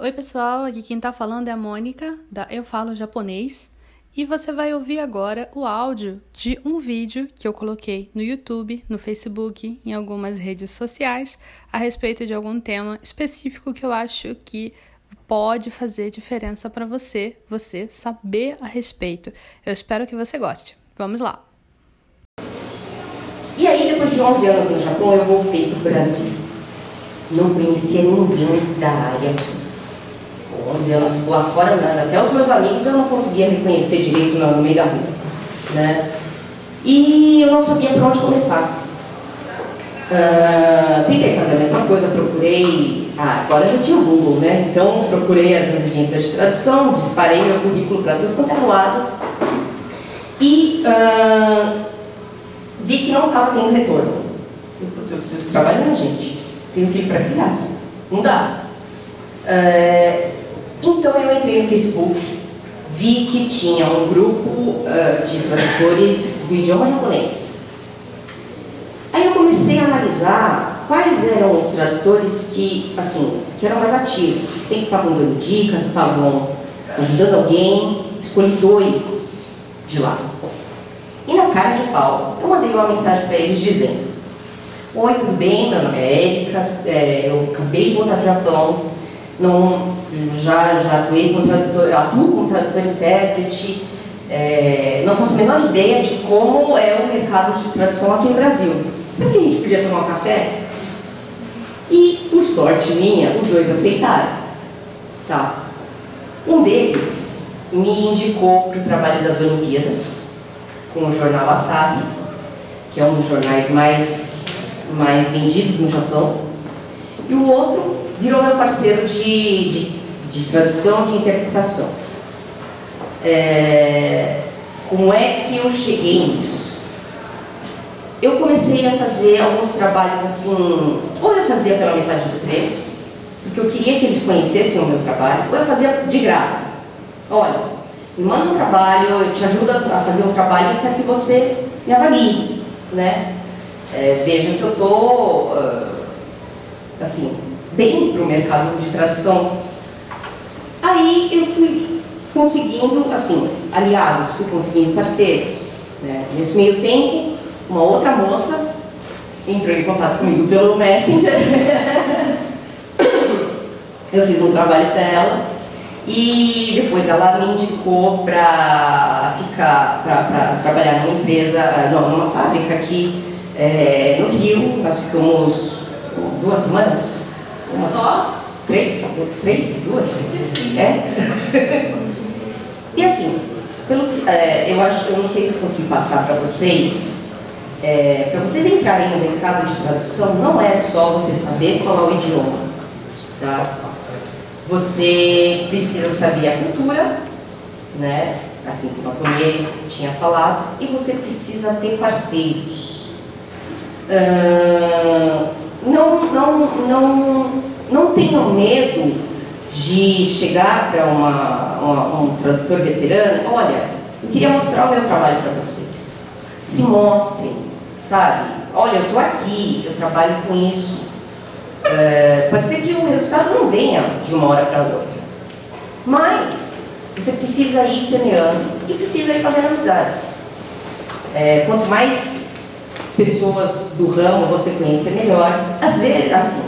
Oi, pessoal, aqui quem tá falando é a Mônica, da Eu Falo Japonês, e você vai ouvir agora o áudio de um vídeo que eu coloquei no YouTube, no Facebook, em algumas redes sociais, a respeito de algum tema específico que eu acho que pode fazer diferença para você, você saber a respeito. Eu espero que você goste. Vamos lá! E aí, depois de 11 anos no Japão, eu voltei para o Brasil. Não conhecia ninguém da área 11 anos lá fora, né? até os meus amigos eu não conseguia reconhecer direito no meio da rua. Né? E eu não sabia por onde começar. Uh, tentei fazer a mesma coisa, procurei. Ah, agora já tinha o Google, né? Então procurei as agências de tradução, disparei meu currículo para tudo quanto era lado e uh, vi que não estava tendo retorno. Eu, putz, eu preciso trabalhar, gente. Tenho filho para criar. Não dá. Uh, então eu entrei no Facebook, vi que tinha um grupo uh, de tradutores do idioma japonês. Aí eu comecei a analisar quais eram os tradutores que, assim, que eram mais ativos, que sempre estavam dando dicas, estavam ajudando alguém. Escolhi dois de lá. E na cara de pau, eu mandei uma mensagem para eles dizendo: Oi, tudo bem? Meu nome é Erika, é, eu acabei de voltar do Japão, não, já, já atuei como tradutor, atuo como tradutor intérprete, é, não faço a menor ideia de como é o mercado de tradução aqui no Brasil. Será que a gente podia tomar um café? E, por sorte minha, os dois aceitaram. Tá. Um deles me indicou para o trabalho das Olimpíadas, com o jornal Wasabi, que é um dos jornais mais, mais vendidos no Japão. E o outro virou meu parceiro de, de, de tradução, de interpretação. É, como é que eu cheguei nisso? Eu comecei a fazer alguns trabalhos assim, ou eu fazia pela metade do preço, porque eu queria que eles conhecessem o meu trabalho, ou eu fazia de graça. Olha, me manda um trabalho, eu te ajudo a fazer um trabalho e quero que você me avalie, né? É, veja se eu estou, assim, bem para o mercado de tradução. Aí eu fui conseguindo, assim, aliados, fui conseguindo parceiros. Né? Nesse meio tempo, uma outra moça entrou em contato comigo pelo Messenger. eu fiz um trabalho para ela e depois ela me indicou para ficar, para trabalhar numa empresa, não, numa fábrica aqui é, no Rio. Nós ficamos duas semanas uma, Só? Três? Três? Duas? É? e assim, pelo que, é, eu acho, eu não sei se eu consegui passar para vocês, é, para vocês entrarem no mercado de tradução, não é só você saber falar o idioma. Tá? Você precisa saber a cultura, né? assim como a Tonê tinha falado, e você precisa ter parceiros. Uh, não, não, não tenham medo de chegar para um produtor veterano, olha, eu queria mostrar o meu trabalho para vocês. Se mostrem, sabe? Olha, eu estou aqui, eu trabalho com isso. É, pode ser que o resultado não venha de uma hora para outra. Mas você precisa ir semeando e precisa ir fazendo amizades. É, quanto mais pessoas do ramo você conhecer melhor. Às vezes, assim,